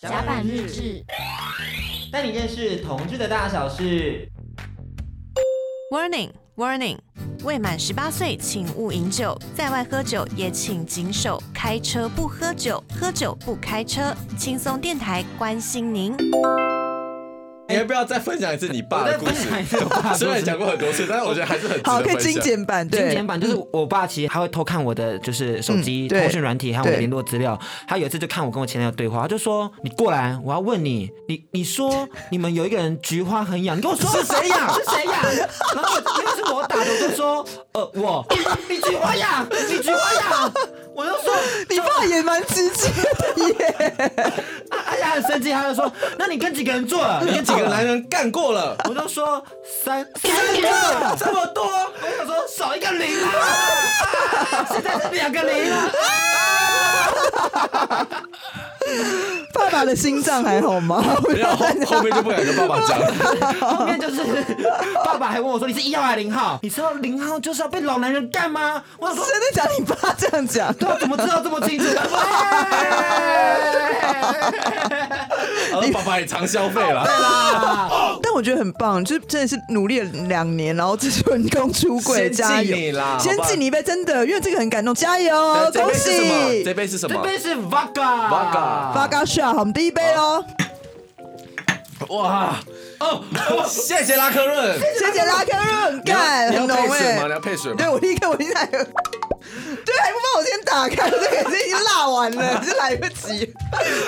甲板日志，带你认识同志的大小事。Warning, Warning！未满十八岁请勿饮酒，在外喝酒也请谨守开车不喝酒，喝酒不开车。轻松电台关心您。你要不要再分享一次你爸的故事？虽然你讲过很多次，但是我觉得还是很好，可以精简版。对，精简版就是我爸其实他会偷看我的就是手机通讯软体还有我的联络资料。他有一次就看我跟我前男友对话，他就说：“你过来，我要问你，你你说你们有一个人菊花很痒，你跟我说是谁痒？是谁痒？”然后因为是我打的，我就说：“呃，我，你菊花痒，你菊花痒。”我就说：“ 你爸也蛮直接的耶。”哎呀，很生气，他就说：“那你跟几个人做了？你跟几个？”男人干过了，我就说三三个，这么多，我想说少一个零啊，现在是两个零了。爸爸的心脏还好吗？不要后后面就不敢跟爸爸讲，后面就是爸爸还问我说，你是一号还是零号？你知道零号就是要被老男人干吗？我说真的假的？你爸这样讲，对，怎么知道这么清楚？你爸爸也常消费了，对啦。但我觉得很棒，就是真的是努力了两年，然后这成功出柜，加油啦！先敬你一杯，真的，因为这个很感动，加油，恭喜！这杯是什么？这杯是 Vodka，Vodka Vodka，好，我们第一杯喽。哇哦，谢谢拉克润，谢谢拉克润，干，很浓哎！你要配水吗？对，我立刻我现在。对，还不帮我先打开，这个已经辣完了，就来不及。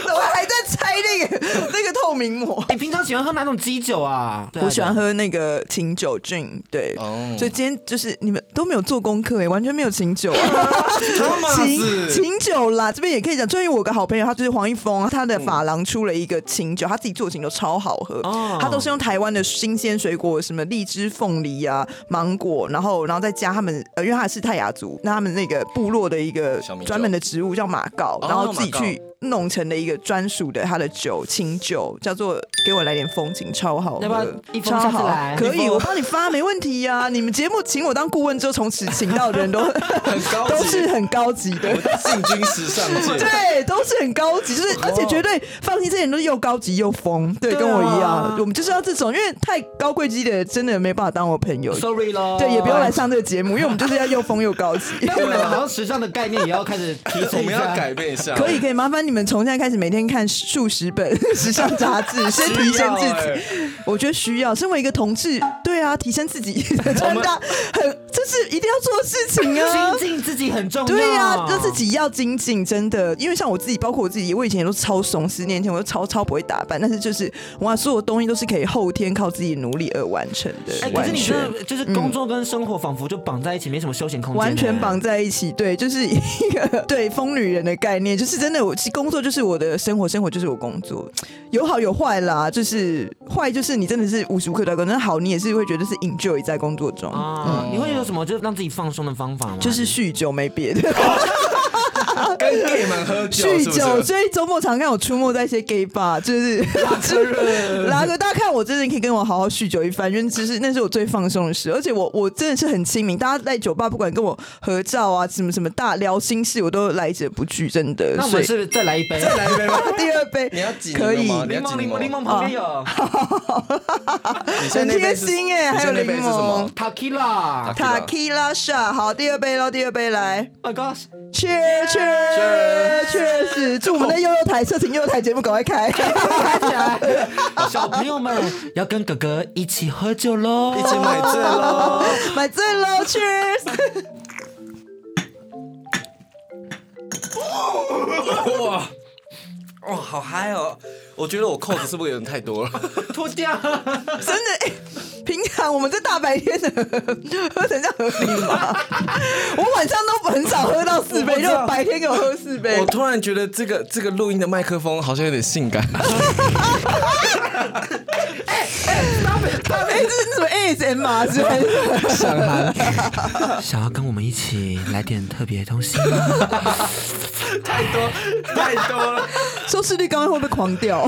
我还在拆那个那个透明膜。你平常喜欢喝哪种基酒啊？我喜欢喝那个琴酒 gin。对，所以今天就是你们都没有做功课哎，完全没有琴酒。琴琴 酒啦，这边也可以讲。终于我有个好朋友，他就是黄一峰，他的发廊出了一个琴酒，他自己做的琴酒超好喝。他都是用台湾的新鲜水果，什么荔枝、凤梨啊、芒果，然后然后再加他们呃，因为他是泰雅族，那他们那个部落的一个专门的植物叫马告，然后自己去。弄成了一个专属的他的酒，清酒叫做给我来点风景，超好喝，要不要一超好，可以，我帮你发，没问题呀、啊。你们节目请我当顾问之后，从此请到的人都 很高，都是很高级的，进军时尚界，对，都是很高级，就是而且绝对放心，这些人都是又高级又疯，对，跟我一样，我们就是要这种，因为太高贵级的真的没办法当我朋友，sorry 咯，对，也不用来上这个节目，因为我们就是要又疯又高级。那我们好像时尚的概念也要开始提升，我们要改变一下，可以可以，麻烦你。你们从现在开始每天看数十本 时尚杂志，先提升自己。我觉得需要，身为一个同志，对啊，提升自己 穿搭很，这是一定要做的事情啊。精进自己很重要。对啊，就自己要精进，真的。因为像我自己，包括我自己，我以前也都超怂，十年前我都超超不会打扮，但是就是哇，所有东西都是可以后天靠自己努力而完成的。哎，可是你的就是工作跟生活仿佛就绑在一起，没什么休闲空间。完全绑在一起，对，就是一个对疯女人的概念，就是真的我。工作就是我的生活，生活就是我工作，有好有坏啦。就是坏就是你真的是无时无刻都在工作，好你也是会觉得是 enjoy 在工作中。啊、嗯，你会有什么就是让自己放松的方法吗？就是酗酒，没别的。跟 gay 们喝酒，酗酒，所以周末常看我出没在一些 gay bar，就是拉哥，大家看我真的可以跟我好好酗酒一番，因为其实那是我最放松的事，而且我我真的是很亲民，大家在酒吧不管跟我合照啊，什么什么大聊心事，我都来者不拒，真的。那我们是不是再来一杯？再来一杯吗？第二杯 你要挤可以？柠檬柠檬柠檬旁边有，很贴心哎，还有柠檬。Tequila shot，好，第二杯喽，第二杯来。My God，切切。确确实，祝我们的幼幼台色情幼幼台节目赶快开，开起来！小朋友们要跟哥哥一起喝酒喽，一起买醉喽，买醉喽！Cheers！哇哇，好嗨哦！我觉得我扣子是不是有点太多了？脱掉！真的，欸，平常我们这大白天的 喝成这样合理吗？我晚上都很少喝到四杯，就白天给我喝四杯。我突然觉得这个这个录音的麦克风好像有点性感。哎 哎，大白大白，这是什么 ASMR 想喊，想要跟我们一起来点特别东西吗？太多太多了，收视率刚刚会不会狂掉？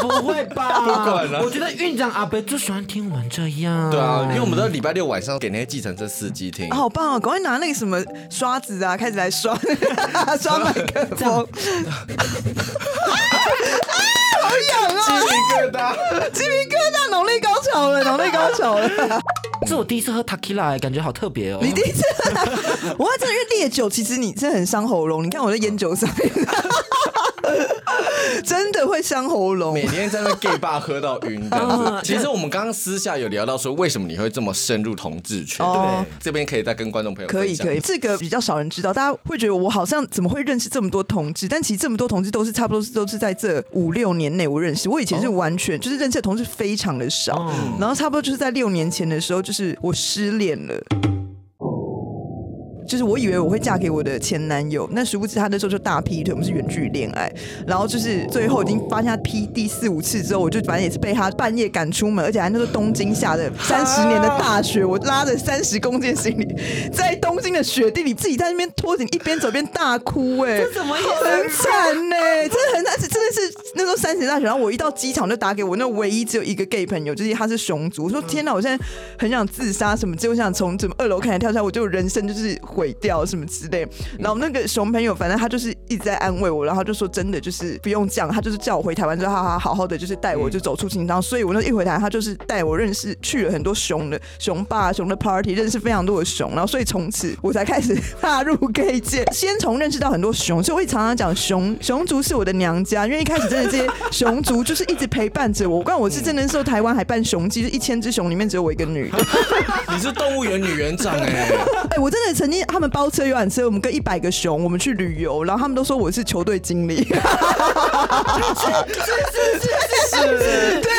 不会吧？不管了。我觉得院长阿伯就喜欢听我们这样。对啊，因为我们都礼拜六晚上给那些计程车司机听。好棒哦！赶快拿那个什么刷子啊，开始来刷刷麦克风。好痒啊！鸡皮疙瘩，鸡皮疙瘩，农力高潮了，农力高潮了。这我第一次喝 Takila，、感觉好特别哦。你第一次喝，我真的因为烈酒，其实你真的很伤喉咙。你看我在烟酒上面。真的会伤喉咙，每天在那 gay bar 喝到晕这样子。其实我们刚刚私下有聊到说，为什么你会这么深入同志圈？哦、对，这边可以再跟观众朋友可以可以，这个比较少人知道，大家会觉得我好像怎么会认识这么多同志？但其实这么多同志都是差不多是都是在这五六年内我认识。我以前是完全、哦、就是认识的同志非常的少，哦、然后差不多就是在六年前的时候，就是我失恋了。就是我以为我会嫁给我的前男友，那殊不知他那时候就大劈腿，我们是远距离恋爱，然后就是最后已经发现他劈第四五次之后，我就反正也是被他半夜赶出门，而且还那个东京下的三十年的大雪，我拉着三十公斤行李在东京的雪地里自己在那边拖着，一边走边大哭，哎，这怎么也很惨呢？真的很惨，是真的是那时候三十年大雪，然后我一到机场就打给我那唯一只有一个 gay 朋友，就是他是熊族，我说天哪，我现在很想自杀什么，结果想从怎么二楼看来跳下来，我就人生就是。毁掉什么之类，然后那个熊朋友，反正他就是一直在安慰我，然后就说真的就是不用这样，他就是叫我回台湾之后，他好好好的就是带我就走出情伤。所以我那一回台，他就是带我认识去了很多熊的熊爸、熊的 party，认识非常多的熊，然后所以从此我才开始踏入 gay 界，先从认识到很多熊，所以我也常常讲熊熊族是我的娘家，因为一开始真的这些熊族就是一直陪伴着我。我刚我是真的时候台湾还办熊祭，就一千只熊里面只有我一个女的，你是动物园女园长哎、欸，哎、欸、我真的曾经。他们包车游览车，我们跟一百个熊，我们去旅游，然后他们都说我是球队经理。是是是是是，对，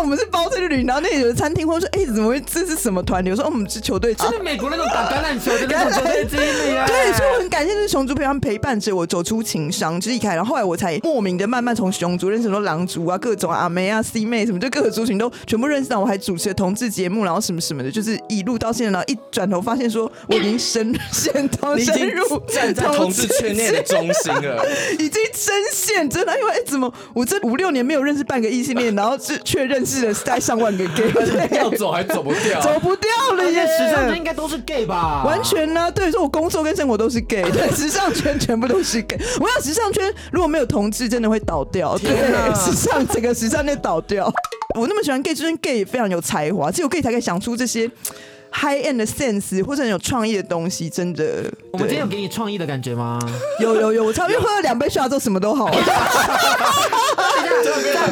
我们是包车去旅游，然后那里有个餐厅，或者说，哎、欸，怎么会？这是什么团体？我说，哦，我们是球队，就是美国那种打橄榄球的那种球队经理啊。对，所以我很感谢这熊族陪他们陪伴着我走出情伤，就是一开始，然后后来我才莫名的慢慢从熊族认识很多狼族啊，各种阿妹啊、C 妹什么，就各个族群都全部认识到。我还主持了同志节目，然后什么什么的，就是一路到现在，然后一转头发现说我已经深。陷到深入站在同志圈内的中心了，已经深陷真的，因为哎，怎么我这五六年没有认识半个异性恋，然后是却认识的带上万个 gay，要走还走不掉，走不掉了耶！时尚圈应该都是 gay 吧？完全呢、啊，对，说我工作跟生活都是 gay，对，时尚圈全部都是 gay。我想时尚圈如果没有同志，真的会倒掉，对，时尚整个时尚圈倒掉。我那么喜欢 gay，就是 gay 也非常有才华，只有 gay 才可以想出这些。High end 的 sense 或者很有创意的东西，真的。我们今天有给你创意的感觉吗？有有有，我差不多喝了两杯下之后什么都好了。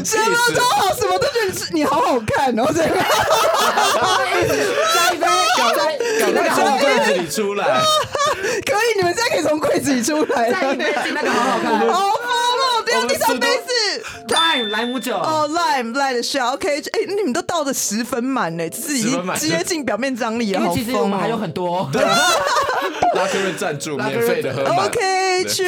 什么都好，什么都觉得你好好看哦，这个。加一杯，搞在搞在从柜子里出来。可以，你们现在可以从柜子里出来。加一杯，那个好好看。好疯哦！第二第三杯是 lime 莱姆酒。哦，lime lime 的 shot OK，哎，你们都倒的十分满呢，这是已经接近表面张力了。因为其实我们还有很多。拉克润赞助，免费的喝。OK，Cheers。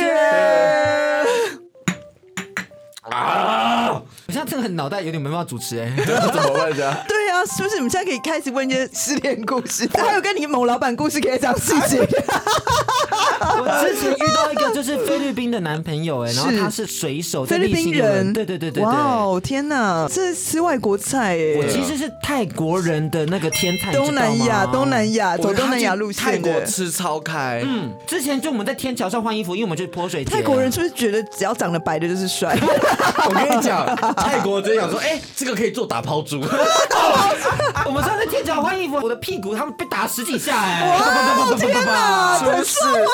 啊！我现在真的很脑袋有点没办法主持哎，怎么问一下？对啊，是不是？我们现在可以开始问一些失恋故事，还有跟你某老板故事可以讲细节。我之前遇到一个就是菲律宾的男朋友哎，然后他是水手，菲律宾人，对对对对。哇哦，天哪，这是吃外国菜哎！我其实是泰国人的那个天菜，东南亚，东南亚走东南亚路线，泰国吃超开。嗯，之前就我们在天桥上换衣服，因为我们去泼水节。泰国人是不是觉得只要长得白的就是帅？我跟你讲，泰国真想说，哎、欸，这个可以做打抛猪。我们上次天桥换衣服，我的屁股他们被打十几下，哎，哇，天哪，很受欢迎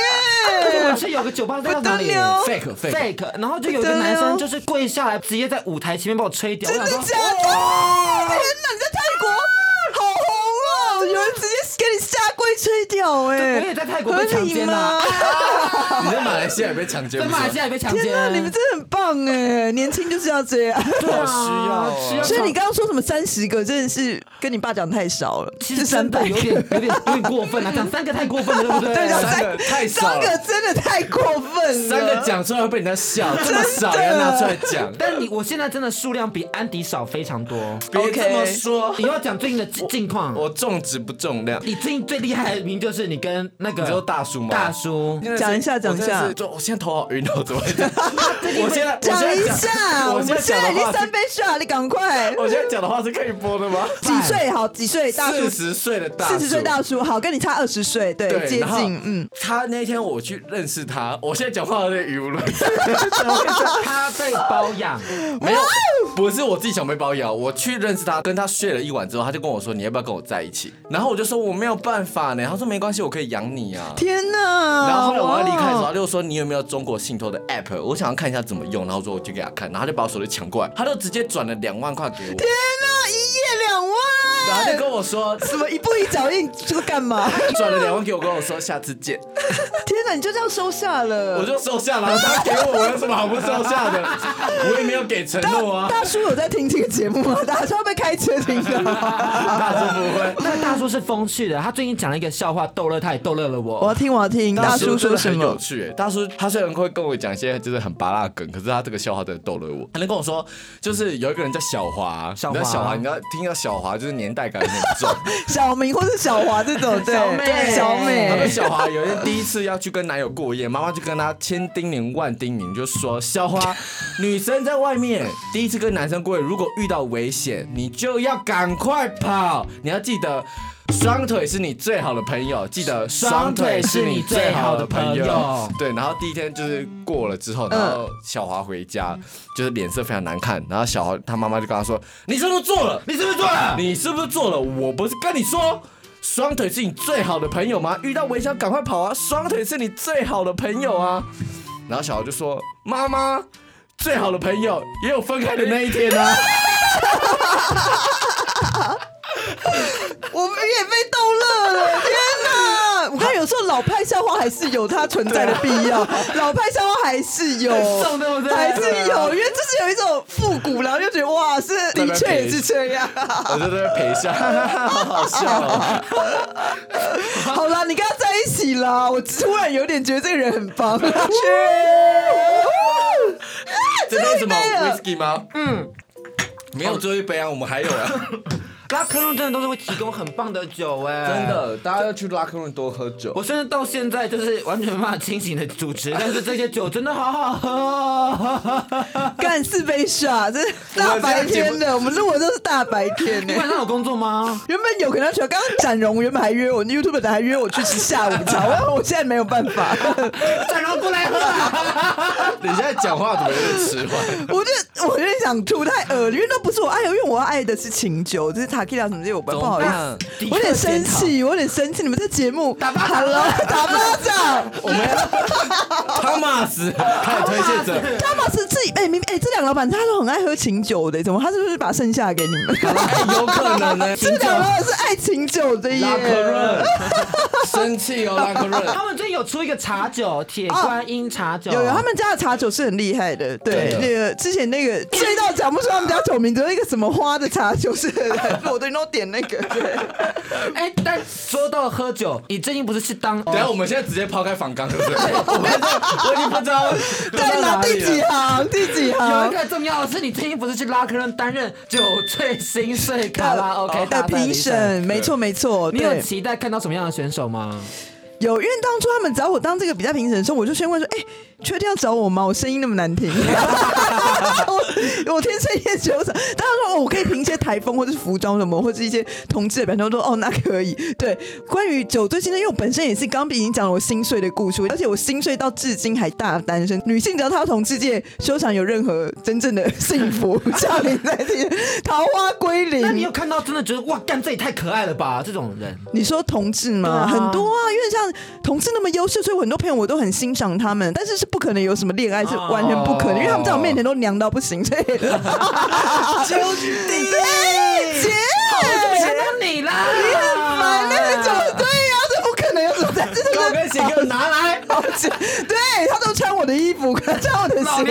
哎！我是有个酒吧在哪里？Fake Fake，然后就有一个男生就是跪下来，直接在舞台前面把我吹掉。真的假的？天哪，你在泰国给你下跪吹掉，哎，我也在泰国被强奸了。你在马来西亚也被强奸？在马来西亚也被强奸？天哪，你们真的很棒哎！年轻就是要这样，对啊，需要。所以你刚刚说什么三十个，真的是跟你爸讲太少了。其实三百有点有点有点过分了，讲三个太过分了，对不对？对，三个太少，三个真的太过分了。三个讲出来会被人家笑，这么少要拿出来讲。但你我现在真的数量比安迪少非常多。别这么说，你要讲最近的近况。我重质不重量。你最近最厉害的名就是你跟那个大叔吗？大叔，讲一下，讲一下。就我现在头好晕哦，怎么会这样？我现在讲一下，我们现在已经三杯下，你赶快。我现在讲的话是可以播的吗？几岁？好，几岁？大叔。四十岁的大叔。四十岁大叔，好，跟你差二十岁，对，接近。嗯。他那天我去认识他，我现在讲话有点语无伦次。他被包养，没有。不是我自己想被包养，我去认识他，跟他睡了一晚之后，他就跟我说，你要不要跟我在一起？然后我就说我没有办法呢。他说没关系，我可以养你啊。天哪！然后后来我要离开的时候，他就说你有没有中国信托的 app？我想要看一下怎么用。然后说我就给他看，然后他就把我手机抢过来，他就直接转了两万块给我。天哪，一夜两万！然后就跟我说什么一步一脚印，这个干嘛？转了两万给我，跟我说下次见。天哪，你就这样收下了？我就收下了。他给我，我有什么好不收下的？我也没有给承诺啊。大叔有在听这个节目吗？大叔会不会开车听的？大叔不会。那大叔是风趣的，他最近讲了一个笑话逗乐他，也逗乐了我。我要听，我要听。大叔说什么？很有趣。大叔他虽然会跟我讲一些就是很拔辣梗，可是他这个笑话真的逗乐我。他能跟我说，就是有一个人叫小华，小华，小华，你要听到小华就是年代感很重。小明或是小华这种，对，小美，小美。他们小华有一天第一次要去跟男友过夜，妈妈就跟他千叮咛万叮咛，就说小华，女生在外面第一次跟男生过夜，如果遇到危险，你就要赶快跑，你要记得双腿是你最好的朋友，记得双腿是你最好的朋友。对，然后第一天就是过了之后，然后小华回家就是脸色非常难看，然后小华他妈妈就跟他说：“你是不是做了？你是不是做了？你是不是做了？我不是跟你说。”双腿是你最好的朋友吗？遇到危险赶快跑啊！双腿是你最好的朋友啊！然后小孩就说：“妈妈，最好的朋友也有分开的那一天啊！” 我们也被逗乐了，天哪！我看有时候老派笑话还是有它存在的必要，老派笑话还是有，还是有，因为就是有一种复古，然后就觉得哇，是的确也是这样。我就在陪笑，好好笑哦。好啦，你跟他在一起啦，我突然有点觉得这个人很棒。这是什么 whisky 吗？嗯，没有最后一杯啊，我们还有啊。拉克润真的都是会提供很棒的酒哎，真的，大家要去拉克润多喝酒。我甚至到现在就是完全没办法清醒的主持，但是这些酒真的好好喝哦。干四杯下，这是大白天的，我们录的都是大白天。你晚上有工作吗？原本有可能说，刚刚展荣原本还约我，YouTube 的还约我去吃下午茶，我 我现在没有办法。展荣不来喝啊！你现在讲话怎么有点迟缓？我就我有点想吐，太恶，因为那不是我爱，因为我爱的是清酒，就是。塔 Q 什么的我不好意思，我有点生气，我有点生气。你们这节目打巴掌，打巴掌，我们要 汤马斯开始推荐者，汤马斯自己哎，明哎，这两个老板他都很爱喝清酒的，怎么他是不是把剩下给你们？有可能呢，这两个是爱清酒的耶。拉克润，生气哦，拉克润。他们最近有出一个茶酒，铁观音茶酒，有有，他们家的茶酒是很厉害的。对，那个之前那个醉到讲不出他们家酒名只有一个什么花的茶酒是。我对，都点那个。哎，但说到喝酒，你最近不是去当？等下我们现在直接抛开仿纲，对不对？我我已经不知道在哪第几行，第几行。有一个重要的是，你最近不是去拉客人担任酒醉心碎卡拉 OK 的评审？没错没错。你有期待看到什么样的选手吗？有，因为当初他们找我当这个比赛评审的时候，我就先问说：“哎、欸，确定要找我吗？我声音那么难听，我我天生厌酒嗓。”大家说：“哦，我可以凭一些台风或者是服装什么，或者是一些同志的表现。”我说：“哦，那可以。”对，关于酒醉心碎，因为我本身也是刚刚已经讲了我心碎的故事，而且我心碎到至今还大单身。女性只要她同志界休想有任何真正的幸福降临在天，桃花归零。那你有看到真的觉得哇，干这也太可爱了吧？这种人，你说同志吗？啊很多啊，因为像。同志那么优秀，所以我很多朋友我都很欣赏他们，但是是不可能有什么恋爱，是完全不可能，因为他们在我面前都娘到不行，所以。就你姐，我想到你啦，你很烦，那种对呀，这不可能有什么在，这。是高跟鞋给我拿来，对他都穿我的衣服，穿我的鞋，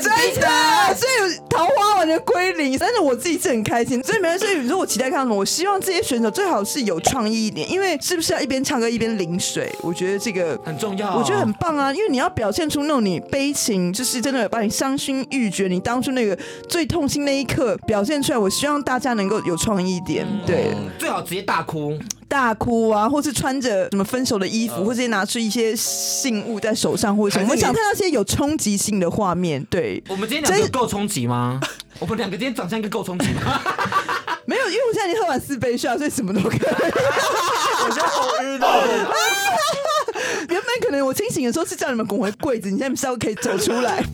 真的，所以桃花完全归零，但是我自己是很开心，所以没关系。你说我期待看什么？我希望这些选手最好是有创意一点，因为是不是要一边唱歌一边淋水？我觉得这个很重要，我觉得很棒啊！因为你要表现出那种你悲情，就是真的把你伤心欲绝，你当初那个最痛心那一刻表现出来。我希望大家能够有创意一点，对，最好直接大哭。大哭啊，或是穿着什么分手的衣服，或者拿出一些信物在手上，或者什么。我们想看到一些有冲击性的画面。对，我们今天两个够冲击吗？我们两个今天长相应该够冲击吗？没有，因为我现在已经喝完四杯水，所以什么都可以。我现在好晕哦。原本可能我清醒的时候是叫你们滚回柜子，你现在稍微可以走出来。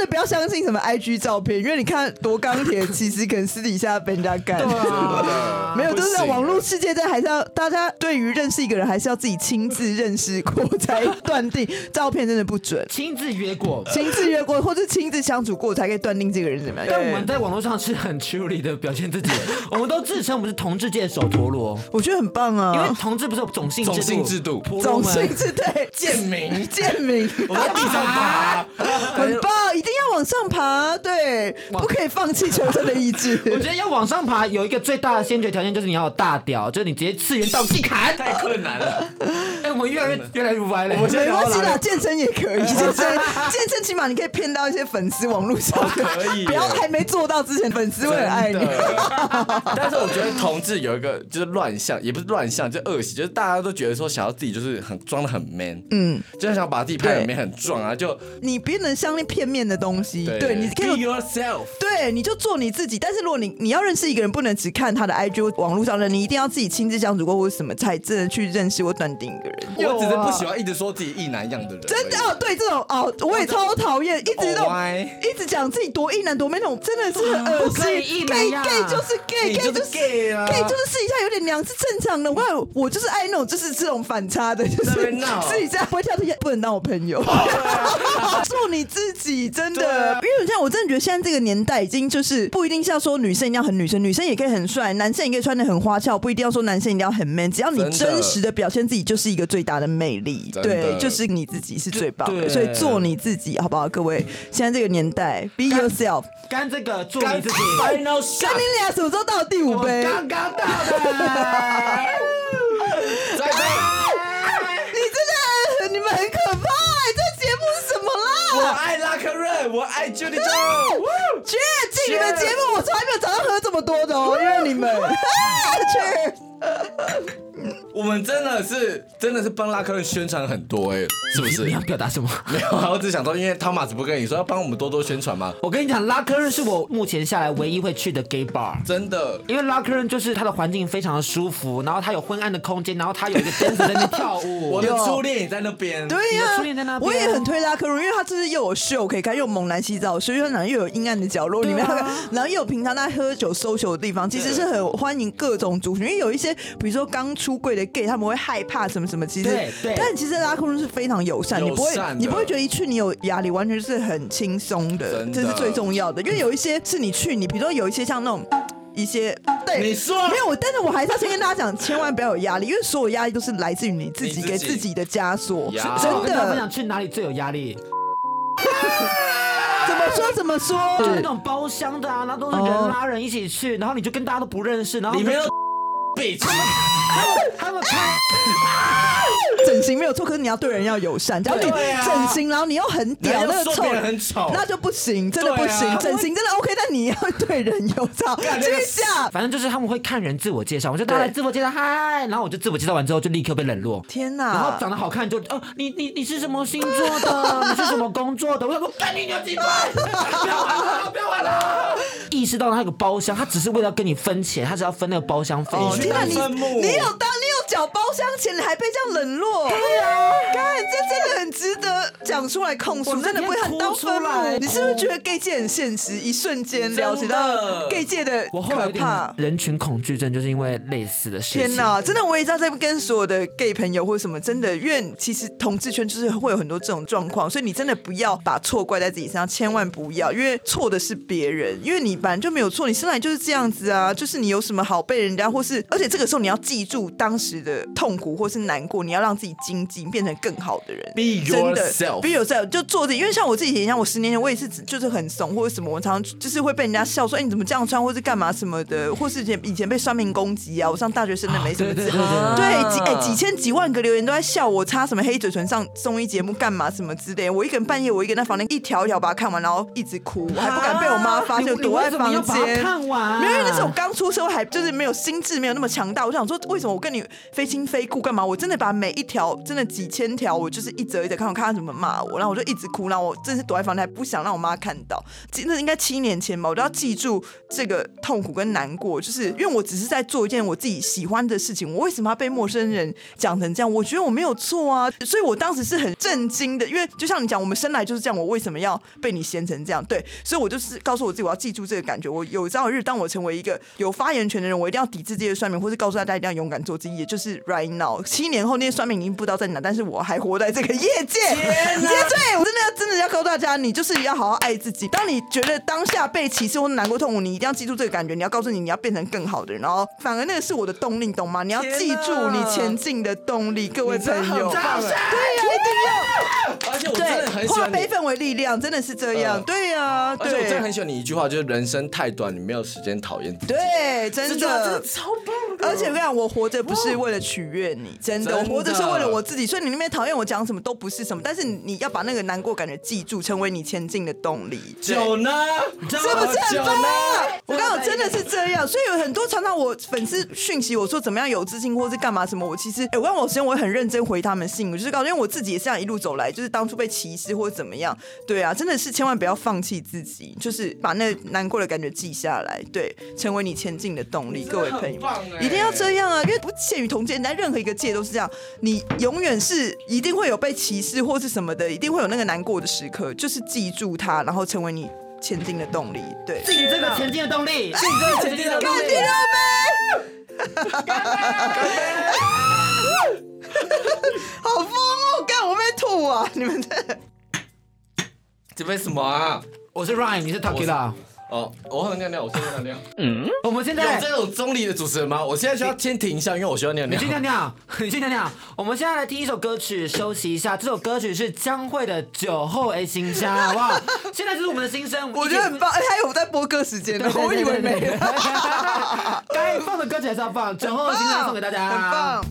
的不要相信什么 IG 照片，因为你看多钢铁，其实可能私底下被人家干。对啊，没有，就是在网络世界，这还是要大家对于认识一个人，还是要自己亲自认识过才断定。照片真的不准，亲自约过，亲自约过，或者亲自相处过才可以断定这个人怎么。样。但我们在网络上是很 truly 的表现自己，我们都自称我们是同志界的手陀螺，我觉得很棒啊，因为同志不是有种姓种姓制度，种姓制对，贱民贱民，我们在地上爬，很棒，一定要往上爬，对，不可以放弃求生的意志。我觉得要往上爬，有一个最大的先决条件就是你要有大屌，就是你直接次元到地砍，太困难了。哎，我们越来越越来越歪了，没关系啦，健身也可以，健身 健身起码你可以骗到一些粉丝，网络上。可以，不要还没做到之前，粉丝会很爱你。但是我觉得同志有一个就是乱象，也不是乱象，就恶习，就是大家都觉得说想要自己就是很装的很 man，嗯，就想把自己拍的很 man 很壮啊，就你不能相信片面的东西，对，你可以 be yourself，对，你就做你自己。但是如果你你要认识一个人，不能只看他的 IG 网络上的，你一定要自己亲自相处过或者什么，才真的去认识或断定一个人。我只是不喜欢一直说自己一男一样的人，真的哦，对这种哦，我也超讨厌，一直都一直讲自己多一男多 man 那种，真的是很恶心。gay gay 就是 gay，gay 就是 gay 啊，gay 就是试一下有点娘是正常的。我我就是爱那种就是这种反差的，就是试一下不会跳出去，不能当我朋友。做你自己，真的，因为像我真的觉得现在这个年代已经就是不一定是要说女生一定要很女生，女生也可以很帅，男生也可以穿的很花俏，不一定要说男生一定要很 man，只要你真实的表现自己，就是一个最大的魅力。对，就是你自己是最棒的，所以做你自己，好不好？各位，现在这个年代，be yourself。干这个做你自己。跟你俩什么时候到第五杯？刚刚到的。再杯。你真的，你们很可爱拉克润，我爱 Judy 进你们节目，我从来没有找到喝这么多的哦，因为你们。我们真的是真的是帮拉克人宣传很多哎、欸，是不是？你要表达什么？没有啊，我只想说，因为汤马斯不跟你说要帮我们多多宣传吗？我跟你讲，拉克人是我目前下来唯一会去的 gay bar，真的，因为拉克人就是它的环境非常的舒服，然后它有昏暗的空间，然后它有一个 dancer 在那跳舞。我的初恋也在那边，对呀、啊，初恋在那边。我也很推拉克人，因为它就是又有秀可以看，又有猛男洗澡，所以说又有阴暗的角落里面，啊、然后又有平常在喝酒 social 的地方，其实是很欢迎各种族群，因为有一些比如说刚出柜的 gay，他们会害怕什么什么，其实，对对，但其实拉空中是非常友善，你不会，你不会觉得一去你有压力，完全是很轻松的，这是最重要的。因为有一些是你去，你比如说有一些像那种一些，对，你说没有我，但是我还是要先跟大家讲，千万不要有压力，因为所有压力都是来自于你自己给自己的枷锁。真的，我想去哪里最有压力？怎么说？怎么说？就是那种包厢的啊，然后都是人拉人一起去，然后你就跟大家都不认识，然后你没有 bitch。他 们整形没有错，可是你要对人要友善。然后你整形，然后你又很屌，那个丑很丑，那就不行，真的不行。整形真的 OK，但你要对人友善。接下，反正就是他们会看人自我介绍，我就大家来自我介绍，嗨，然后我就自我介绍完之后就立刻被冷落。天哪！然后长得好看就哦，你你你是什么星座的？你是什么工作的？我想说，干你牛鸡巴！不要玩了，不要玩了。意识到他那个包厢，他只是为了跟你分钱，他只要分那个包厢费。天哪，你你有当你有缴包厢钱，你还被这样冷落？对啊，干，这真的很值得讲出来控诉，真的不会很刀分母。你是不是觉得 gay 界很现实？一瞬间了解到 gay 界的可怕，人群恐惧症，就是因为类似的事情。天哪，真的我也知道，在跟所有的 gay 朋友或者什么，真的，因为其实同志圈就是会有很多这种状况，所以你真的不要把错怪在自己身上，千万不要，因为错的是别人，因为你本来就没有错，你生来就是这样子啊，就是你有什么好被人家，或是而且这个时候你要记住当时的痛苦或是难过，你要让自己精进，变成更好的人。Be yourself，Be yourself，就做自己。因为像我自己，像我十年前，我也是就是很怂或者什么，我常常就是会被人家笑说，哎，你怎么这样穿，或是干嘛什么的，或是以前以前被算命攻击啊。我上大学生的没什么字，对几哎几千几万个留言都在笑我擦什么黑嘴唇上综艺节目干嘛什么之类。我一个人半夜，我一个人在房间一条一条把它看完，然后一直哭，我还不敢被我妈发现，躲在房间。看完，没有，因为那时候我刚出生，还就是没有心智没有那么强大。我想说，为什么我跟你非亲非故干嘛？我真的把每一条真的几千条，我就是一则一则看，我看他怎么骂我，然后我就一直哭，然后我真是躲在房间，还不想让我妈看到。真的应该七年前吧，我都要记住这个痛苦跟难过，就是因为我只是在做一件我自己喜欢的事情，我为什么要被陌生人讲成这样？我觉得我没有错啊，所以我当时是很震惊的，因为就像你讲，我们生来就是这样，我为什么要被你嫌成这样？对，所以我就是告诉我自己，我要记住这个感觉。我有朝一日，当我成为一个有发言权的人，我一定要抵制这些酸民，或是告诉大家一定要勇敢做自己，也就是 right now。七年后，那些酸民已经不知道在哪，但是我还活在这个业界。对，我真的要真的要告诉大家，你就是要好好爱自己。当你觉得当下被歧视或难过痛苦，你一定要记住这个感觉。你要告诉你，你要变成更好的人。然后，反而那个是我的动力，懂吗？你要记住你前进的动力，各位朋友。对呀，一定要。而且我真的很喜欢化悲愤为力量，真的是这样。对呀，而且我真的很喜欢你一句话，就是人生太短，你没有时间讨厌自己。对，真的超棒。而且我跟你讲，我活着不是为了取悦你，真的，我活着是为了我自己。所以你那边讨厌我讲什么都不是什么，但是你要把那个难过感觉记住，成为你前进的动力。酒呢？是不是很棒？我刚刚真的是这样，所以有很多常常我粉丝讯息我说怎么样有自信，或是干嘛什么，我其实哎，我让我时间我会很认真回他们信，我就是告诉，因为我自己也是这样一路走来，就是当初被歧视或者怎么样，对啊，真的是千万不要放弃自己，就是把那难过的感觉记下来，对，成为你前进的动力。各位朋友，一定要这样啊，因为不限于同界，在任何一个界都是这样，你永远是一定会有被歧视或是什么的，一定会有那个难过的时刻，就是记住它，然后成为你。前进的动力，对，是你这个前进的动力，是你这个前进的动力，好疯哦！干，我被吐啊！你们这这杯什么啊？我是 Ryan，你是 Takila。哦，我喝尿尿，我先尿尿。嗯，我们现在有这种中立的主持人吗？我现在需要先停一下，因为我需要尿尿。你去尿尿，你去尿尿。我们现在来听一首歌曲，休息一下。这首歌曲是江蕙的《酒后的心家》，好不好？现在就是我们的新生，我觉得很棒。哎，还有我在播歌时间呢，我以为没了。该放的歌曲还是要放，《酒后的心声》送给大家，很棒。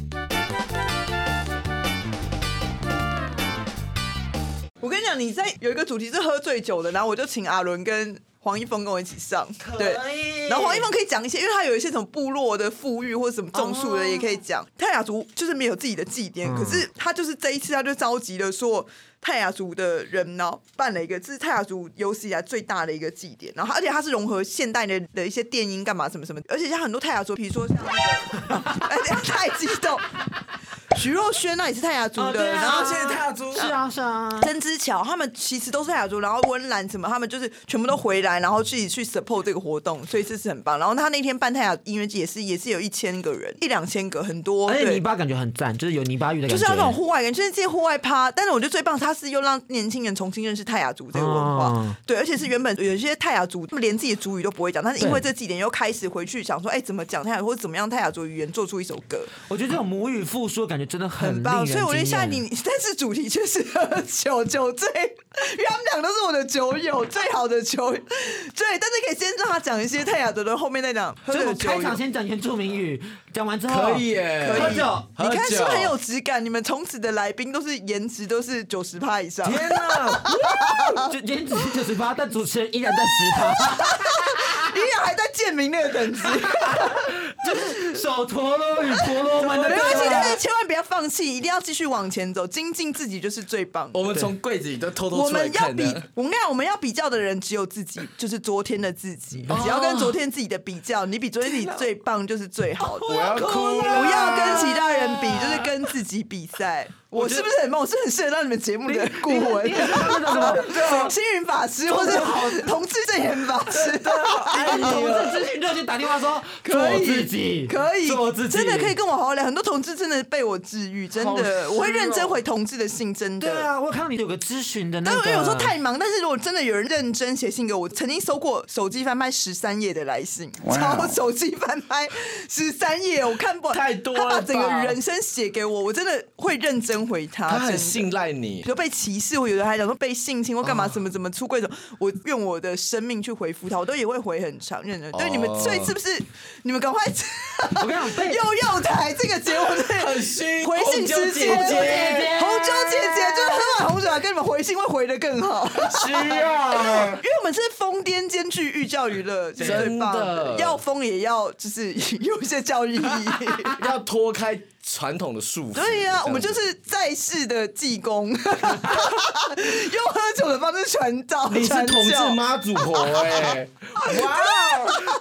我跟你讲，你在有一个主题是喝醉酒的，然后我就请阿伦跟。黄一峰跟我一起上，对，然后黄一峰可以讲一些，因为他有一些什么部落的富裕或者什么种树的，也可以讲。泰雅族就是没有自己的祭典，可是他就是这一次他就召集了说泰雅族的人呢，办了一个这是泰雅族有史以来最大的一个祭典，然后而且他是融合现代的的一些电音干嘛什么什么，而且像很多泰雅族，比如说像那个，哎，太激动。徐若瑄那也是泰雅族的，然后现在泰雅族是啊是啊，曾之乔他们其实都是泰雅族，然后温岚什么他们就是全部都回来，然后自己去 support 这个活动，所以这是很棒。然后他那天办泰雅音乐节也是也是有一千个人，一两千个很多，而且泥巴感觉很赞，就是有泥巴浴的感觉，就是要那种户外感，就是这些户外趴。但是我觉得最棒，他是又让年轻人重新认识泰雅族这个文化，哦、对，而且是原本有一些泰雅族他们连自己的族语都不会讲，但是因为这几年又开始回去想说，哎，怎么讲泰雅或者怎么样泰雅族语言做出一首歌。我觉得这种母语复苏的感觉真的很，很棒。所以我觉得下你，但是主题却是喝酒酒醉，因为他们俩都是我的酒友，最好的酒友。对，但是可以先让他讲一些泰雅族的，后面再讲。所以我开场先讲原住民语，讲完之后可以耶，可以。喝酒，你看是不是很有质感？你们从此的来宾都是颜值都是九十趴以上。天哪，颜值九十趴，但主持人依然在十趴。依然还在建明那个等级，就是手陀螺与陀螺。没关系，但是千万不要放弃，一定要继续往前走，精进自己就是最棒。我们从柜子里都偷偷出来看我们要比，我跟你讲，我们要比较的人只有自己，就是昨天的自己。只要跟昨天自己的比较，你比昨天自己最棒就是最好的。我要哭了，不要跟其他人比，就是跟自己比赛。我是不是很棒？我是很适合当你们节目的顾问，星云法师或者同志证言法师，同志咨询热线打电话说可以，可以做自己，真的可以跟我好好聊。很多同志真的被我治愈，真的，我会认真回同志的信，真的。对啊，我看到你有个咨询的那个，因为有时候太忙。但是如果真的有人认真写信给我，曾经收过手机翻拍十三页的来信，超手机翻拍十三页，我看不太多了。他把整个人生写给我，我真的会认真。回他，他很信赖你。比如被歧视，我有的还讲说被性侵或干嘛，怎么怎么出柜的，我用我的生命去回复他，我都也会回很长，认真。对你们，所以是不是你们赶快？我跟你讲，幼幼台这个节目对。很虚，回信时间，红酒姐姐。就是喝完红酒来跟你们回信会回的更好。需要，因为我们是疯癫兼具寓教于乐，真的。要疯也要就是有一些教育意义，要脱开。传统的束缚。对呀、啊，我们就是在世的济公，用喝酒的方式传道。你是同志妈祖婆哎、欸！哇，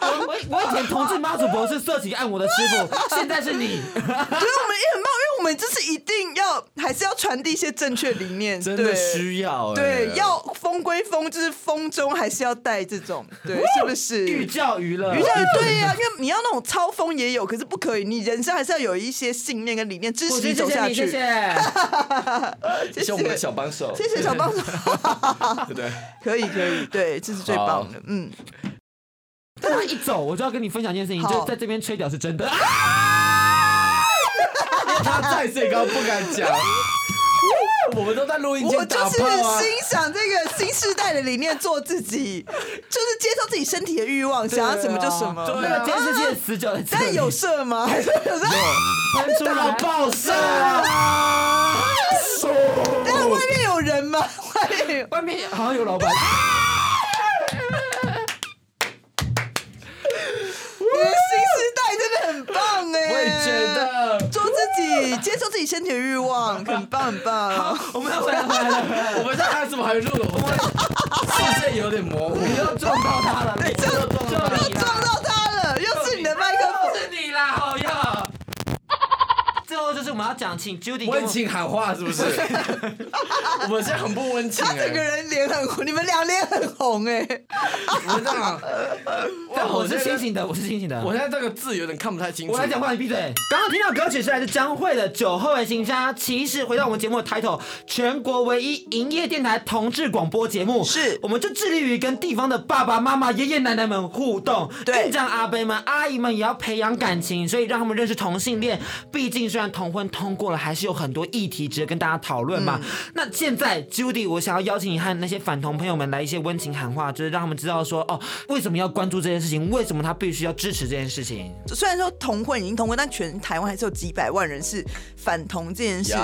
我我以前同志妈祖婆是色情按摩的师傅，现在是你。所以我们也很棒，因为我们就是一定要还是要传递一些正确理念，真的需要、欸。对，要风归风，就是风中还是要带这种，对，是不是？寓教于乐，寓教于对呀、啊，因为你要那种超风也有，可是不可以，你人生还是要有一些信念跟理念支持你走下去。谢谢，谢谢，谢谢我们的小帮手，谢谢小帮手，对 对？可以可以，对，这是最棒的，嗯。但他一走，我就要跟你分享一件事情，就在这边吹屌是真的。啊 他再最高不敢讲。我们都在录音间打啊！我就是欣赏这个新时代的理念，做自己，就是接受自己身体的欲望，想要什么就什么。那个，电视机的死角，但有射吗？还是有射？喷出了爆射啊！但外面有人吗？外面外面好像有老板。棒哎！我也觉得，做自己，接受自己身体的欲望，很棒很棒。好，我们要回来回来了，我们现在还怎么还录了？我们视线有点模糊，你又撞到他了，你又撞到他了，又是你的麦克风，是你啦，好呀。最后就是我们要讲，请 Judy 温情喊话，是不是？我们现在很不温情，他整个人脸很红，你们俩脸很红哎。我是这样，但我是清醒的，我是清醒的。我现在这个字有点看不太清楚。我来讲话，你闭嘴。刚刚听到歌曲是来自江蕙的《酒后的情杀》。其实回到我们节目的 title，全国唯一营业电台同志广播节目，是我们就致力于跟地方的爸爸妈妈、爷爷奶奶们互动，对，这样阿伯们、阿姨们也要培养感情，所以让他们认识同性恋。毕竟虽然同婚通过了，还是有很多议题值得跟大家讨论嘛。嗯、那现在 Judy，我想要邀请你和那些反同朋友们来一些温情喊话，就是让他们知道说，哦，为什么要关注这件事情？为什么他必须要支持这件事情？虽然说同婚已经通过，但全台湾还是有几百万人是反同这件事情。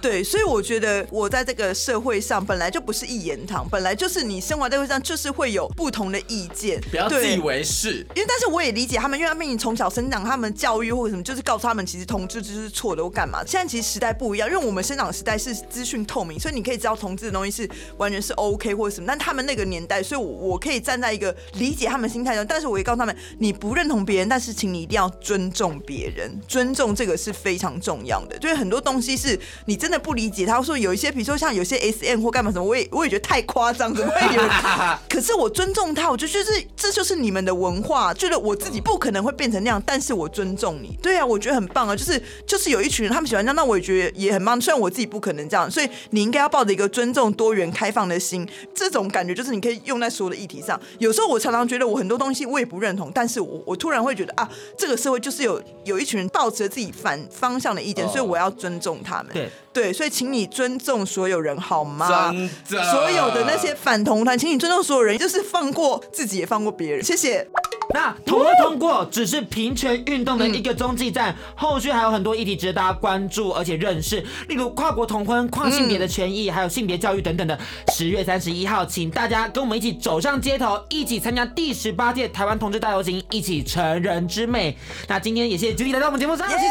对，所以我觉得我在这个社会上本来就不是一言堂，本来就是你生活在社会上就是会有不同的意见，不要自以为是。因为但是我也理解他们，因为他们从小生长，他们教育或者什么，就是告诉他们其实同志就是错的，我干嘛？现在其实时代不一样，因为我们生长时代是资讯透明，所以你可以知道同志的东西是完全是 OK 或者什么。但他们那个年代，所以我我可以站在一个理解他们心态上，但是我也告诉他们，你不认同别人，但是请你一定要尊重别人，尊重这个是非常重要的。就是很多东西是你真的不理解，他说有一些，比如说像有些 SM 或干嘛什么，我也我也觉得太夸张，怎么会有？可是我尊重他，我就觉得这就是你们的文化，觉得我自己不可能会变成那样，但是我尊重你。对啊，我觉得很棒啊，就是就是有一群人他们喜欢这样，那我也觉得也很棒。虽然我自己不可能这样，所以你应该要抱着一个尊重、多元、开放的心，这种感觉就是你可以用在所有的议题上。有时候我常常觉得我很多东西我也不认同，但是我我突然会觉得啊，这个社会就是有有一群人抱持着自己反方向的意见，所以我要尊重他们。对对，所以请你尊重所有人好吗？所有的那些反同团，请你尊重所有人，就是放过自己，也放过别人。谢谢。那同婚通过只是平权运动的一个中继站，后续还有很多议题值得大家关注而且认识，例如跨国同婚、跨性别的权益，还有性别教育等等的。十月三十一号，请大家跟我们一起走上街头，一起参加第十八届台湾同志大游行，一起成人之美。那今天也谢谢 Judy 来到我们节目上，谢谢。对，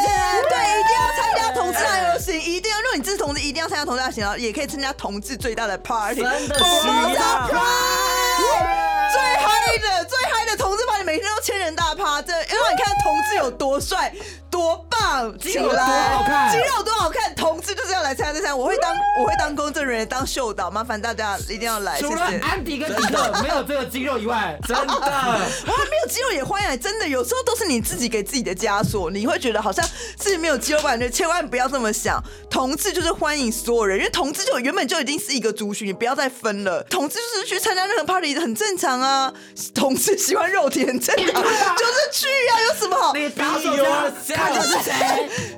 一定要参加同志大游行，一定要，如果你支持同志，一定要参加同志大游行，也可以参加同志最大的 party，真的需要。最嗨的，最嗨的同志派，你每天都千人大趴，这因为你看同志有多帅。多棒！肌肉多好看，肌肉多好看！同志就是要来参加这场，我会当我会当公证人员，当秀导，麻烦大家一定要来。除了安迪跟迪克没有这个肌肉以外，真的，我还没有肌肉也欢迎来。真的，有时候都是你自己给自己的枷锁，你会觉得好像自己没有肌肉感觉，千万不要这么想。同志就是欢迎所有人，因为同志就原本就已经是一个族群，你不要再分了。同志就是去参加任何 party 很正常啊，同志喜欢肉体很正常，就是去呀，有什么好？你打手枪。他就是谁？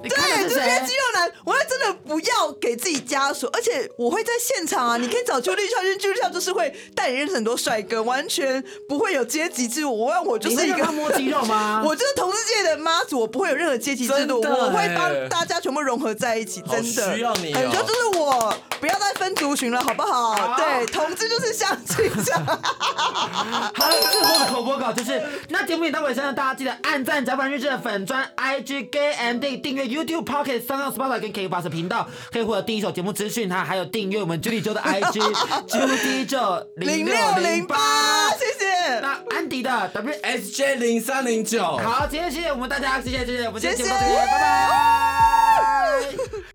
对，这些肌肉男，我还真的不不要给自己枷锁，而且我会在现场啊，你可以找 Judy Chow，因为 Judy Chow 就是会带你认识很多帅哥，完全不会有阶级制度。我我就是一个摸肌肉吗？我就是同志界的妈祖，我不会有任何阶级制度，我会帮大家全部融合在一起，真的。需要你，很多就是我不要再分族群了，好不好？好对，同志就是相亲。好，最后的口播稿就是，那节目也到尾声了，大家记得按赞甲板日志的粉砖 IG Gay and Day，订阅 YouTube Pocket 三号 Spotify 跟 KKBOX 频道，可以获得第一手节目资讯哈，还有订阅我们 Judy 周的 IG Judy 周零六零八，谢谢。那安迪的 WSJ 零三零九，好，今天谢谢我们大家，谢谢谢谢，我们今天节目到这里，拜拜。